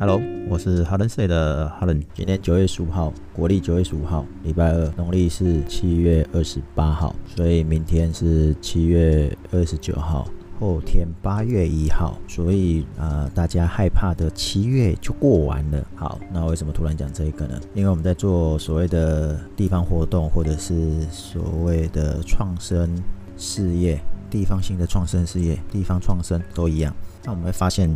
Hello，我是哈伦岁的哈伦。今天九月十五号，国历九月十五号，礼拜二，农历是七月二十八号，所以明天是七月二十九号，后天八月一号，所以呃，大家害怕的七月就过完了。好，那为什么突然讲这一个呢？因为我们在做所谓的地方活动，或者是所谓的创生事业。地方性的创生事业，地方创生都一样。那我们会发现，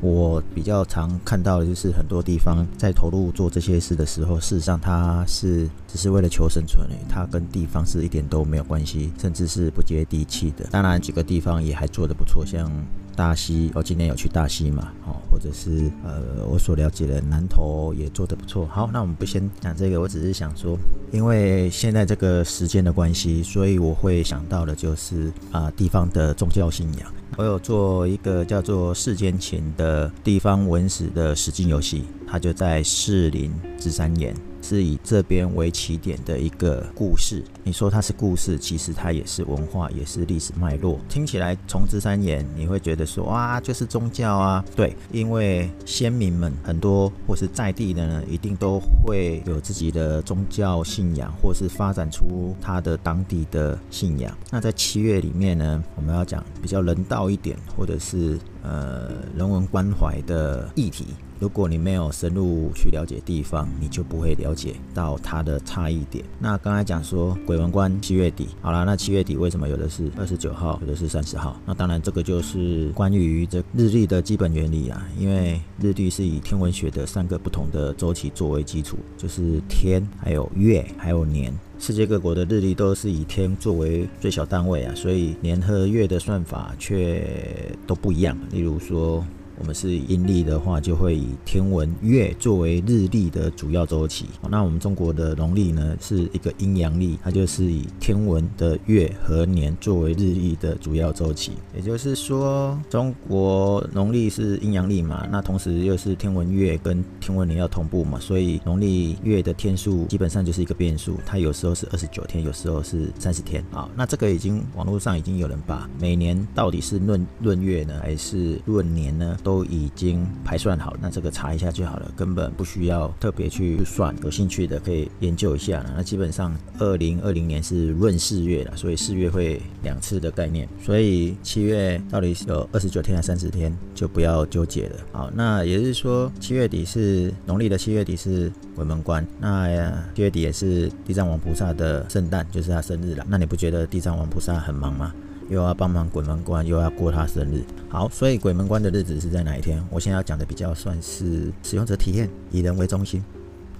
我比较常看到的就是很多地方在投入做这些事的时候，事实上它是只是为了求生存诶，它跟地方是一点都没有关系，甚至是不接地气的。当然，几个地方也还做得不错，像。大溪，我今年有去大溪嘛？哦，或者是呃，我所了解的南投也做得不错。好，那我们不先讲这个，我只是想说，因为现在这个时间的关系，所以我会想到的就是啊，地方的宗教信仰。我有做一个叫做世间情的地方文史的实境游戏，它就在士林芝山岩。是以这边为起点的一个故事。你说它是故事，其实它也是文化，也是历史脉络。听起来从芝山岩，你会觉得说哇，就是宗教啊。对，因为先民们很多或是在地的呢，一定都会有自己的宗教信仰，或是发展出他的当地的信仰。那在七月里面呢，我们要讲比较人道一点，或者是呃人文关怀的议题。如果你没有深入去了解地方，你就不会了解到它的差异点。那刚才讲说鬼门关七月底，好了，那七月底为什么有的是二十九号，有的是三十号？那当然这个就是关于这日历的基本原理啊。因为日历是以天文学的三个不同的周期作为基础，就是天、还有月、还有年。世界各国的日历都是以天作为最小单位啊，所以年和月的算法却都不一样。例如说。我们是阴历的话，就会以天文月作为日历的主要周期。那我们中国的农历呢，是一个阴阳历，它就是以天文的月和年作为日历的主要周期。也就是说，中国农历是阴阳历嘛，那同时又是天文月跟天文年要同步嘛，所以农历月的天数基本上就是一个变数，它有时候是二十九天，有时候是三十天啊。那这个已经网络上已经有人把每年到底是论论月呢，还是论年呢？都已经排算好，那这个查一下就好了，根本不需要特别去算。有兴趣的可以研究一下。那基本上二零二零年是闰四月了，所以四月会两次的概念。所以七月到底有二十九天还是三十天，就不要纠结了。好，那也就是说七月底是农历的七月底是鬼门关，那七月底也是地藏王菩萨的圣诞，就是他生日了。那你不觉得地藏王菩萨很忙吗？又要帮忙鬼门关，又要过他生日。好，所以鬼门关的日子是在哪一天？我现在要讲的比较算是使用者体验，以人为中心。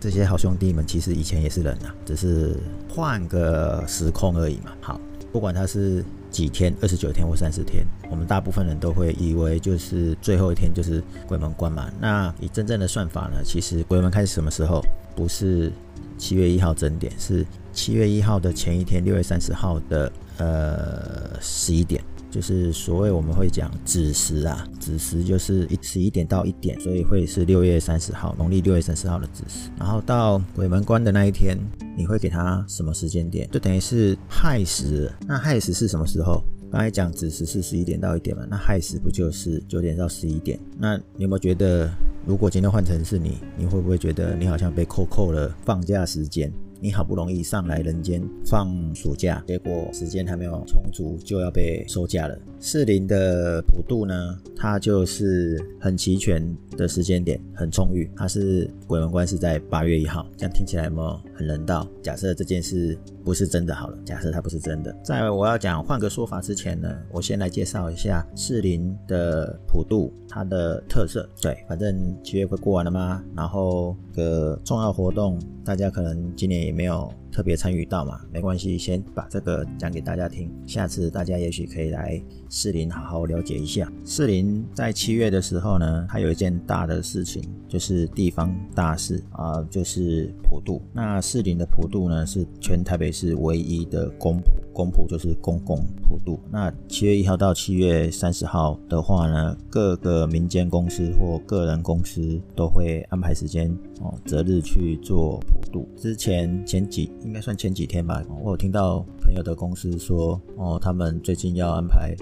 这些好兄弟们其实以前也是人啊，只是换个时空而已嘛。好，不管他是几天，二十九天或三十天，我们大部分人都会以为就是最后一天就是鬼门关嘛。那以真正的算法呢？其实鬼门开始什么时候？不是七月一号整点，是七月一号的前一天，六月三十号的。呃，十一点就是所谓我们会讲子时啊，子时就是一十一点到一点，所以会是六月三十号，农历六月三十号的子时。然后到鬼门关的那一天，你会给他什么时间点？就等于是亥时。那亥时是什么时候？刚才讲子时是十一点到一点嘛，那亥时不就是九点到十一点？那你有没有觉得，如果今天换成是你，你会不会觉得你好像被扣扣了放假时间？你好不容易上来人间放暑假，结果时间还没有充足，就要被收假了。士林的普渡呢，它就是很齐全的时间点，很充裕。它是鬼门关是在八月一号，这样听起来有没有很人道？假设这件事不是真的好了，假设它不是真的，在我要讲换个说法之前呢，我先来介绍一下士林的普渡它的特色。对，反正七月快过完了吗？然后个重要活动，大家可能今年。也没有特别参与到嘛，没关系，先把这个讲给大家听。下次大家也许可以来士林好好了解一下。士林在七月的时候呢，它有一件大的事情，就是地方大事啊，就是普渡。那士林的普渡呢，是全台北市唯一的公普。公仆就是公共普渡。那七月一号到七月三十号的话呢，各个民间公司或个人公司都会安排时间哦，择日去做普渡。之前前几应该算前几天吧，我有听到朋友的公司说哦，他们最近要安排。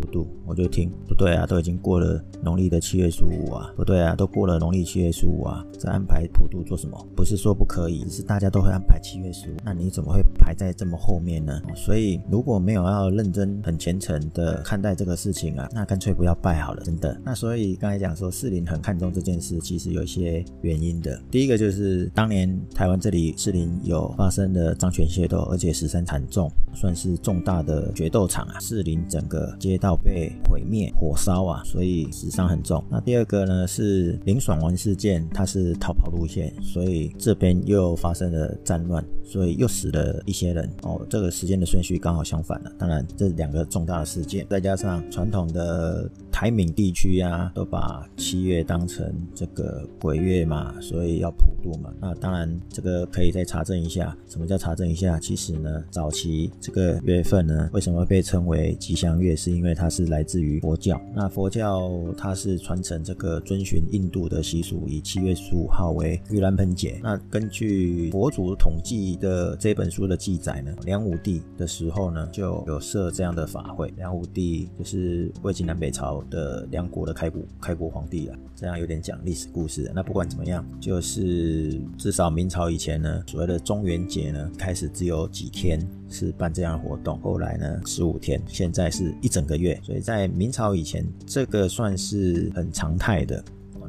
普渡，我就听不对啊，都已经过了农历的七月十五啊，不对啊，都过了农历七月十五啊，再安排普渡做什么？不是说不可以，是大家都会安排七月十五，那你怎么会排在这么后面呢？所以如果没有要认真、很虔诚的看待这个事情啊，那干脆不要拜好了，真的。那所以刚才讲说士林很看重这件事，其实有一些原因的。第一个就是当年台湾这里士林有发生的张权械斗，而且十三惨重，算是重大的决斗场啊。士林整个街道被毁灭、火烧啊，所以死伤很重。那第二个呢是林爽文事件，它是逃跑路线，所以这边又发生了战乱，所以又死了一些人哦。这个时间的顺序刚好相反了。当然，这两个重大的事件，再加上传统的台闽地区啊，都把七月当成这个鬼月嘛，所以要普渡嘛。那当然，这个可以再查证一下。什么叫查证一下？其实呢，早期这个月份呢，为什么被称为吉祥月？是因为它是来自于佛教。那佛教它是传承这个遵循印度的习俗，以七月十五号为盂兰盆节。那根据佛祖统计的这本书的记载呢，梁武帝的时候呢，就有设这样的法会。梁武帝就是魏晋南北朝的梁国的开国开国皇帝了。这样有点讲历史故事。那不管怎么样，就是至少明朝以前呢，所谓的中元节呢，开始只有几天是办这样的活动，后来呢十五天，现在是一整个月。所以在明朝以前，这个算是很常态的。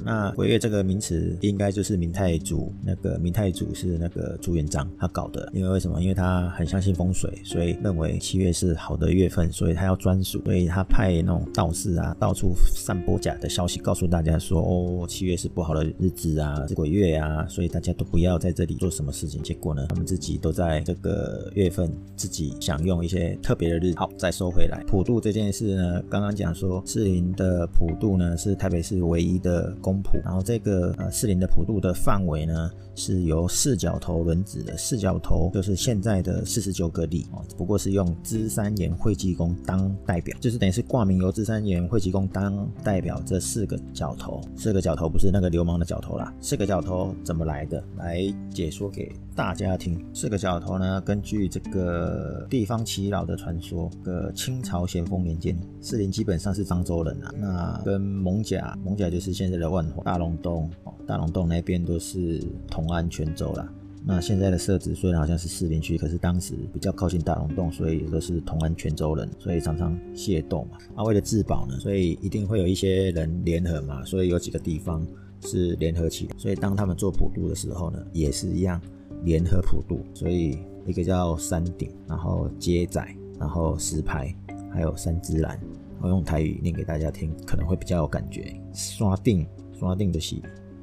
那鬼月这个名词应该就是明太祖，那个明太祖是那个朱元璋他搞的，因为为什么？因为他很相信风水，所以认为七月是好的月份，所以他要专属，所以他派那种道士啊，到处散播假的消息，告诉大家说，哦，七月是不好的日子啊，是鬼月啊，所以大家都不要在这里做什么事情。结果呢，他们自己都在这个月份自己享用一些特别的日子。好，再收回来，普渡这件事呢，刚刚讲说士林的普渡呢，是台北市唯一的公。公然后这个呃四林的普度的范围呢，是由四角头轮子的四角头，就是现在的四十九个里哦，不过是用芝山岩会济公当代表，就是等于是挂名由芝山岩会济公当代表这四个角头，四个角头不是那个流氓的角头啦，四个角头怎么来的？来解说给大家听。四个角头呢，根据这个地方耆老的传说，个清朝咸丰年间，四林基本上是漳州人啊，那跟蒙甲，蒙甲就是现在的万。大龙洞，大龙洞那边都是同安泉州啦。那现在的设置虽然好像是士林区，可是当时比较靠近大龙洞，所以都是同安泉州人，所以常常械斗嘛。啊，为了自保呢，所以一定会有一些人联合嘛。所以有几个地方是联合起来，所以当他们做普渡的时候呢，也是一样联合普渡。所以一个叫山顶，然后接仔，然后石牌，还有三芝兰。我用台语念给大家听，可能会比较有感觉。刷定。抓定的是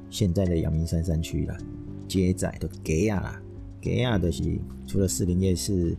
现在的阳明山山区啦，街仔的街啊，街啊就是除了士林夜市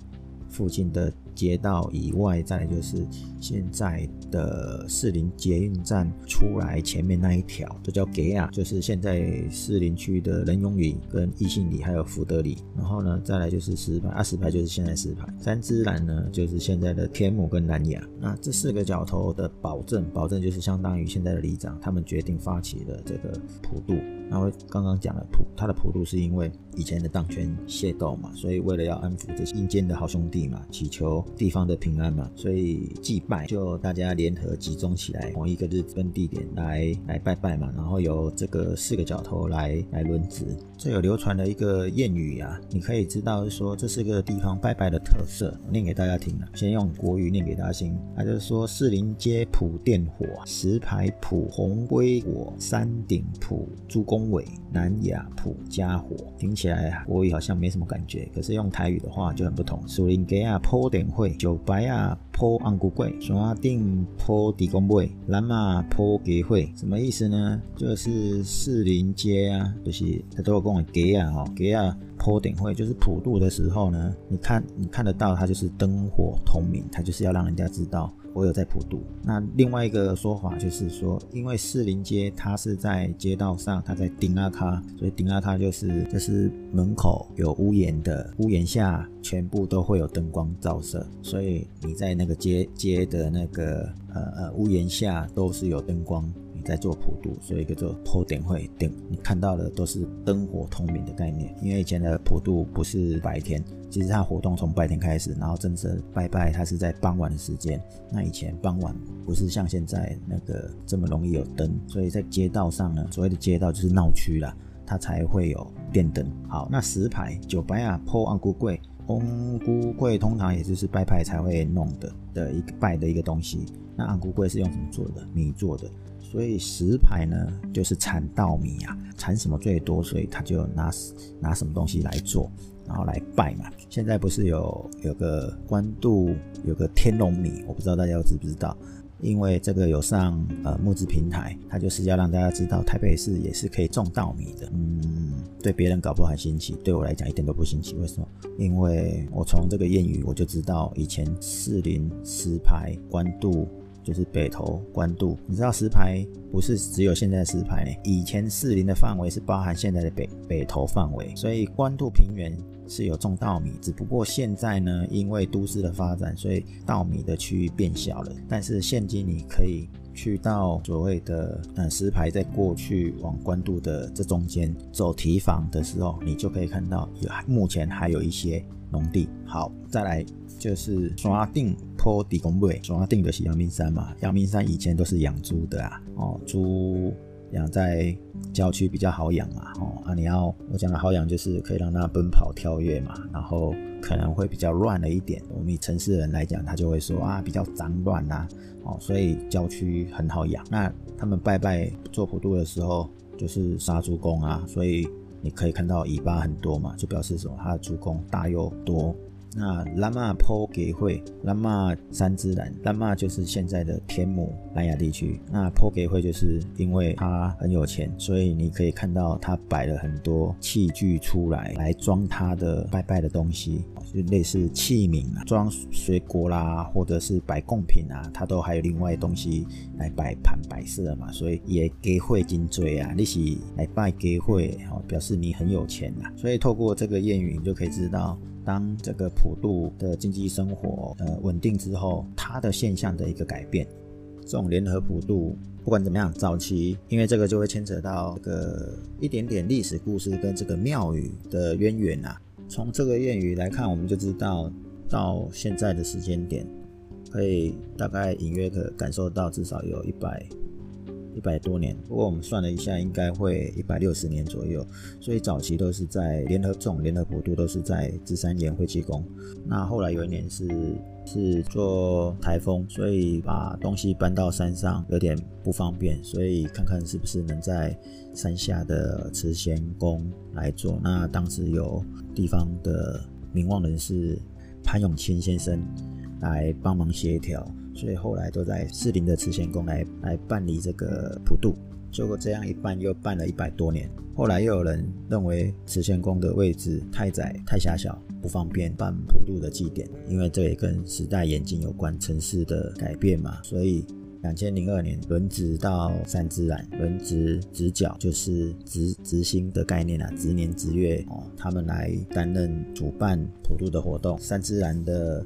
附近的。街道以外，再来就是现在的士林捷运站出来前面那一条，这叫给啊，就是现在士林区的仁永里、跟义信里还有福德里。然后呢，再来就是石牌，啊石牌就是现在石牌。三芝兰呢，就是现在的天母跟南雅。那这四个角头的保证，保证就是相当于现在的里长，他们决定发起了这个普渡。然后刚刚讲了普，他的普渡是因为以前的当权械斗嘛，所以为了要安抚这些阴间的好兄弟嘛，祈求地方的平安嘛，所以祭拜就大家联合集中起来，同一个日子跟地点来来拜拜嘛，然后由这个四个角头来来轮值。这有流传的一个谚语啊，你可以知道说这是个地方拜拜的特色，念给大家听了。先用国语念给大家听，他就是说士林街普电火，石牌普红龟火，山顶普朱公。尾南雅普加火，听起来国语好像没什么感觉，可是用台语的话就很不同。树林街啊坡点会，九白啊坡昂古贵，山顶坡地公位，蓝马坡给会，什么意思呢？就是士林街啊，就是他都有跟我给啊哈，给啊坡顶会，就是普渡的时候呢，你看你看得到，它就是灯火通明，它就是要让人家知道。我有在普渡。那另外一个说法就是说，因为士林街它是在街道上，它在顶阿卡，所以顶阿卡就是就是门口有屋檐的，屋檐下全部都会有灯光照射，所以你在那个街街的那个呃呃屋檐下都是有灯光。在做普渡，所以叫做普点会点。你看到的都是灯火通明的概念，因为以前的普渡不是白天，其实它活动从白天开始，然后真正拜拜它是在傍晚的时间。那以前傍晚不是像现在那个这么容易有灯，所以在街道上呢，所谓的街道就是闹区啦，它才会有电灯。好，那石牌九白啊，破安菇柜。红菇柜通常也就是拜拜才会弄的的一个拜的一个东西。那安菇柜是用什么做的？米做的。所以石牌呢，就是产稻米啊，产什么最多，所以他就拿拿什么东西来做，然后来拜嘛。现在不是有有个官渡有个天龙米，我不知道大家知不知道。因为这个有上呃募资平台，它就是要让大家知道台北市也是可以种稻米的。嗯，对别人搞不好很新奇，对我来讲一点都不新奇。为什么？因为我从这个谚语我就知道，以前士林石牌官渡就是北投官渡。你知道石牌不是只有现在石牌呢，以前士林的范围是包含现在的北北投范围，所以官渡平原。是有种稻米，只不过现在呢，因为都市的发展，所以稻米的区域变小了。但是现今你可以去到所谓的呃石牌，在过去往关渡的这中间走提防的时候，你就可以看到有目前还有一些农地。好，再来就是刷定坡底公位，刷定的是阳明山嘛，阳明山以前都是养猪的啊，哦猪。养在郊区比较好养嘛，哦啊，你要我讲的好养就是可以让它奔跑跳跃嘛，然后可能会比较乱了一点。我们以城市人来讲，他就会说啊比较脏乱呐，哦，所以郊区很好养。那他们拜拜做普渡的时候，就是杀猪公啊，所以你可以看到尾巴很多嘛，就表示什么？它的猪公大又多。那拉玛坡给会，拉玛三之兰，拉玛就是现在的天母南亚地区。那坡给会就是因为他很有钱，所以你可以看到他摆了很多器具出来，来装他的拜拜的东西，就类似器皿啊，装水果啦，或者是摆贡品啊，他都还有另外东西来摆盘摆设嘛。所以也给会金追啊，你是来拜给会哦，表示你很有钱呐。所以透过这个谚语，你就可以知道。当这个普渡的经济生活呃稳定之后，它的现象的一个改变，这种联合普渡不管怎么样，早期因为这个就会牵扯到这个一点点历史故事跟这个庙宇的渊源啊。从这个谚语来看，我们就知道到现在的时间点，可以大概隐约可感受到至少有一百。一百多年，不过我们算了一下，应该会一百六十年左右。所以早期都是在联合这种联合普渡都是在芝山岩会济宫。那后来有一年是是做台风，所以把东西搬到山上有点不方便，所以看看是不是能在山下的慈贤宫来做。那当时有地方的名望人士潘永清先生来帮忙协调。所以后来都在士林的慈贤宫来来办理这个普渡，结果这样一办又办了一百多年。后来又有人认为慈贤宫的位置太窄太狭小，不方便办普渡的祭典，因为这也跟时代演进有关，城市的改变嘛。所以两千零二年轮值到三之然，轮值直角就是直直星的概念啊，直年直月哦，他们来担任主办普渡的活动，三之然的。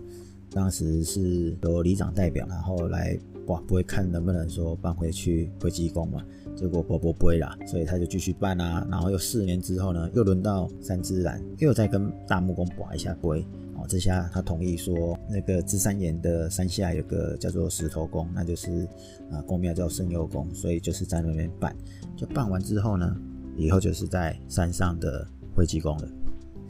当时是由里长代表，然后来哇，不会看能不能说搬回去回济公嘛？结果波波不会啦，所以他就继续办啊。然后又四年之后呢，又轮到三之然，又再跟大木工拔一下龟哦。这下他同意说，那个芝山岩的山下有个叫做石头宫，那就是啊宫庙叫圣佑宫，所以就是在那边办。就办完之后呢，以后就是在山上的回济宫了。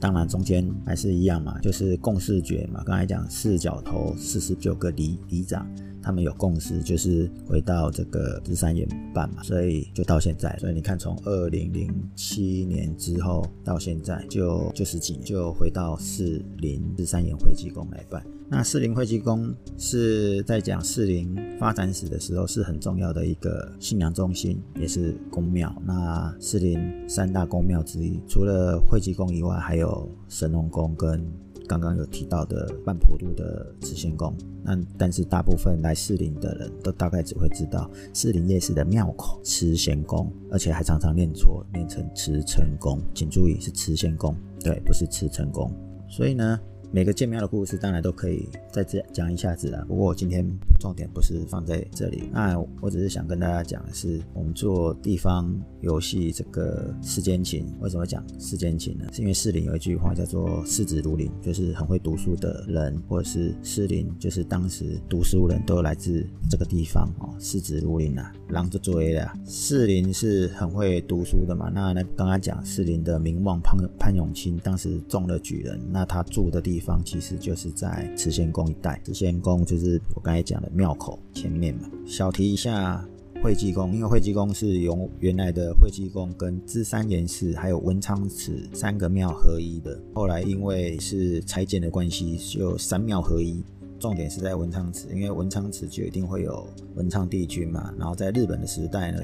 当然，中间还是一样嘛，就是共视觉嘛。刚才讲四角头四十九个里里长，他们有共识，就是回到这个日三岩办嘛，所以就到现在。所以你看，从二零零七年之后到现在，就就十几年，就回到四零日三岩会济公来办。那士林会济宫是在讲士林发展史的时候是很重要的一个信仰中心，也是宫庙。那士林三大宫庙之一，除了会济宫以外，还有神农宫跟刚刚有提到的半普渡的慈仙宫。那但是大部分来士林的人都大概只会知道士林夜市的庙口慈贤宫，而且还常常念错，念成慈成宫。请注意是慈贤宫，对，不是慈成宫。所以呢。每个建庙的故事当然都可以再讲讲一下子啦。不过我今天重点不是放在这里，那我只是想跟大家讲的是，我们做地方游戏这个世间情，为什么讲世间情呢？是因为士林有一句话叫做“士子如林”，就是很会读书的人，或者是士林，就是当时读书人都来自这个地方哦。士子如林啊，狼就追了。士林是很会读书的嘛？那那刚刚讲士林的名望潘潘永清当时中了举人，那他住的地方方其实就是在慈仙宫一带。慈仙宫就是我刚才讲的庙口前面嘛。小提一下惠济宫，因为惠济宫是由原来的惠济宫跟芝山岩寺还有文昌祠三个庙合一的。后来因为是拆建的关系，就三庙合一。重点是在文昌祠，因为文昌祠就一定会有文昌帝君嘛。然后在日本的时代呢，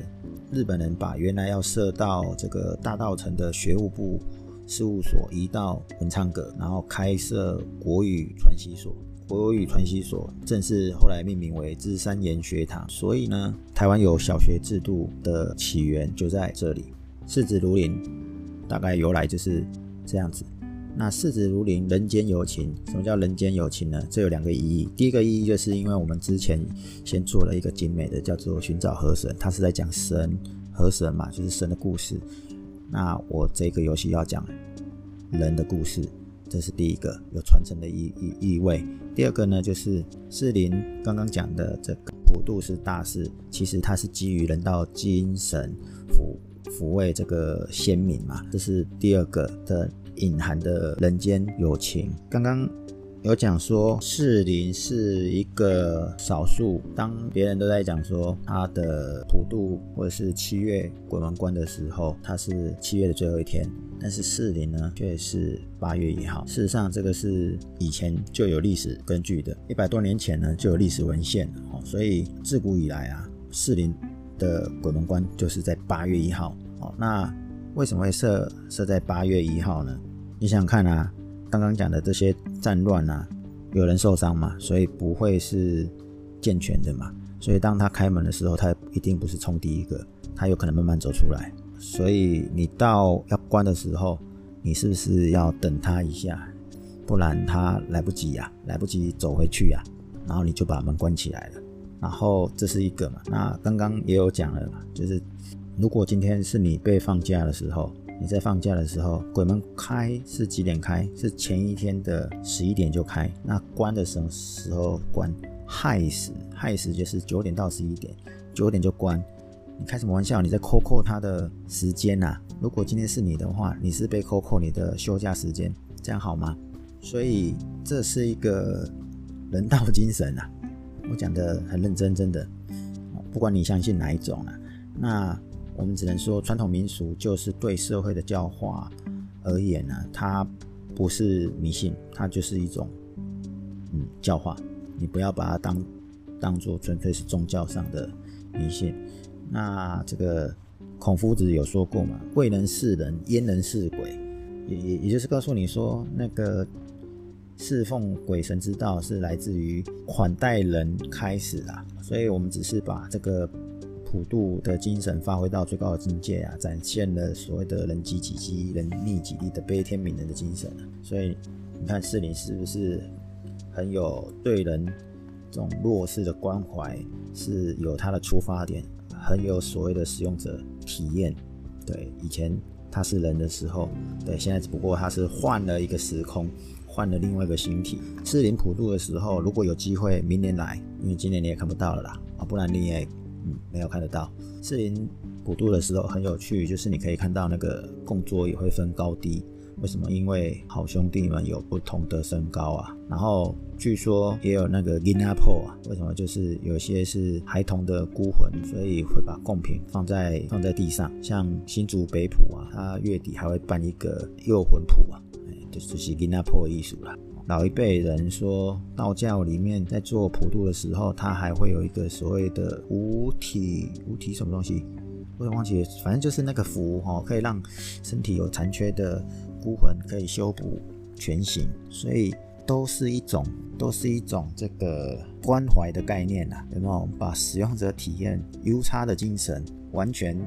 日本人把原来要设到这个大道城的学务部。事务所移到文昌阁，然后开设国语传习所。国语传习所正是后来命名为芝山研学堂。所以呢，台湾有小学制度的起源就在这里。四子如林，大概由来就是这样子。那四子如林，人间有情。什么叫人间有情呢？这有两个意义。第一个意义就是因为我们之前先做了一个精美的，叫做寻找河神，它是在讲神河神嘛，就是神的故事。那我这个游戏要讲人的故事，这是第一个有传承的意意意味。第二个呢，就是士林刚刚讲的这个普渡是大事，其实它是基于人道精神抚抚慰这个先民嘛，这是第二个的隐含的人间友情。刚刚。有讲说士林是一个少数，当别人都在讲说他的普渡或者是七月鬼门关的时候，他是七月的最后一天，但是士林呢却是八月一号。事实上，这个是以前就有历史根据的，一百多年前呢就有历史文献哦，所以自古以来啊，士林的鬼门关就是在八月一号哦。那为什么会设设在八月一号呢？你想想看啊。刚刚讲的这些战乱啊，有人受伤嘛，所以不会是健全的嘛。所以当他开门的时候，他一定不是冲第一个，他有可能慢慢走出来。所以你到要关的时候，你是不是要等他一下？不然他来不及呀，来不及走回去呀，然后你就把门关起来了。然后这是一个嘛。那刚刚也有讲了嘛，就是如果今天是你被放假的时候。你在放假的时候，鬼门开是几点开？是前一天的十一点就开。那关的什么时候关？亥时，亥时就是九点到十一点，九点就关。你开什么玩笑？你在扣扣他的时间呐？如果今天是你的话，你是被扣扣你的休假时间，这样好吗？所以这是一个人道精神啊，我讲的很认真，真的。不管你相信哪一种啊，那。我们只能说，传统民俗就是对社会的教化而言呢，它不是迷信，它就是一种嗯教化。你不要把它当当做纯粹是宗教上的迷信。那这个孔夫子有说过嘛，“贵人是人，焉能是鬼？”也也也就是告诉你说，那个侍奉鬼神之道是来自于款待人开始啊。所以我们只是把这个。普渡的精神发挥到最高的境界啊，展现了所谓的人饥己饥、人溺己溺的悲天悯人的精神所以你看士林是不是很有对人这种弱势的关怀，是有它的出发点，很有所谓的使用者体验。对，以前他是人的时候，对，现在只不过他是换了一个时空，换了另外一个形体。士林普渡的时候，如果有机会明年来，因为今年你也看不到了啦，啊，不然你也。嗯，没有看得到。四林古渡的时候很有趣，就是你可以看到那个供桌也会分高低。为什么？因为好兄弟们有不同的身高啊。然后据说也有那个 Ginapo 啊。为什么？就是有些是孩童的孤魂，所以会把贡品放在放在地上。像新竹北浦啊，它月底还会办一个幼魂谱啊，哎，就是 Ginapo 艺术啦。老一辈人说，道教里面在做普渡的时候，他还会有一个所谓的五体五体什么东西，我也忘记，反正就是那个符哈，可以让身体有残缺的孤魂可以修补全形，所以都是一种都是一种这个关怀的概念呐，有没有？把使用者体验 U 差的精神完全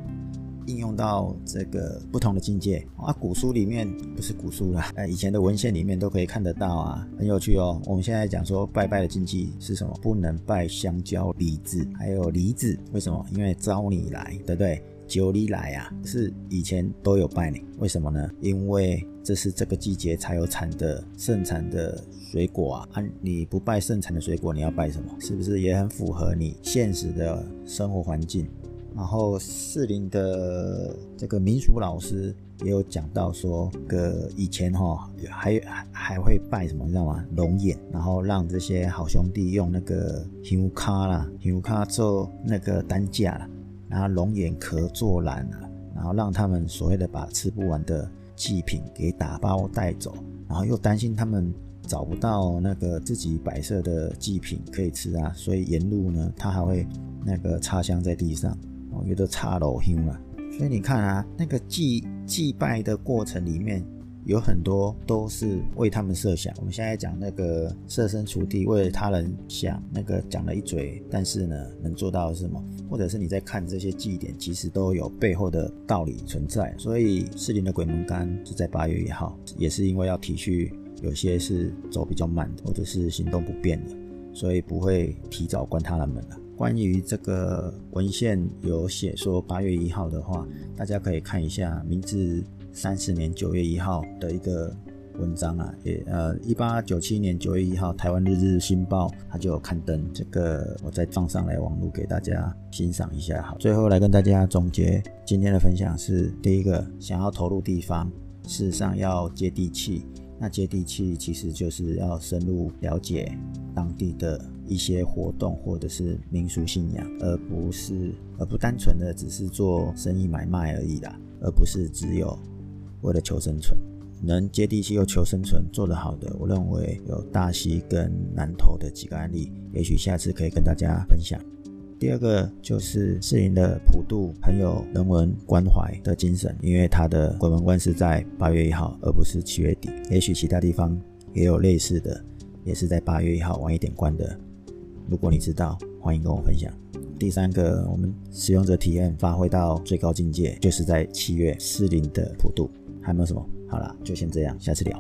应用到这个不同的境界啊。古书里面不是古书啦，呃，以前的文献里面都可以看得到啊，很有趣哦。我们现在讲说拜拜的禁忌是什么？不能拜香蕉、李子，还有梨子。为什么？因为招你来，对不对？九里来啊，是以前都有拜呢。为什么呢？因为这是这个季节才有产的盛产的水果啊。啊，你不拜盛产的水果，你要拜什么？是不是也很符合你现实的生活环境？然后四林的这个民俗老师也有讲到说，个以前哈还还还会拜什么，你知道吗？龙眼，然后让这些好兄弟用那个香卡啦，香卡做那个担架啦。然后龙眼壳做篮啊，然后让他们所谓的把吃不完的祭品给打包带走，然后又担心他们找不到那个自己摆设的祭品可以吃啊，所以沿路呢，他还会那个插香在地上，哦，有的插老香了。所以你看啊，那个祭祭拜的过程里面。有很多都是为他们设想。我们现在讲那个设身处地为他人想，那个讲了一嘴，但是呢，能做到是什么？或者是你在看这些祭典，其实都有背后的道理存在。所以士林的鬼门关是在八月一号，也是因为要体恤有些是走比较慢的，或者是行动不便的，所以不会提早关他的门了。关于这个文献有写说八月一号的话，大家可以看一下明治。三十年九月一号的一个文章啊，也呃，一八九七年九月一号，台湾日日新报它就有刊登这个，我再放上来网络给大家欣赏一下。好，最后来跟大家总结今天的分享是：第一个，想要投入地方，事实上要接地气。那接地气其实就是要深入了解当地的一些活动或者是民俗信仰，而不是而不单纯的只是做生意买卖而已啦，而不是只有。为了求生存，能接地气又求生存做得好的，我认为有大溪跟南投的几个案例，也许下次可以跟大家分享。第二个就是士林的普渡很有人文关怀的精神，因为它的鬼门关是在八月一号，而不是七月底。也许其他地方也有类似的，也是在八月一号晚一点关的。如果你知道，欢迎跟我分享。第三个，我们使用者体验发挥到最高境界，就是在七月四零的普度。还有没有什么？好啦，就先这样，下次聊。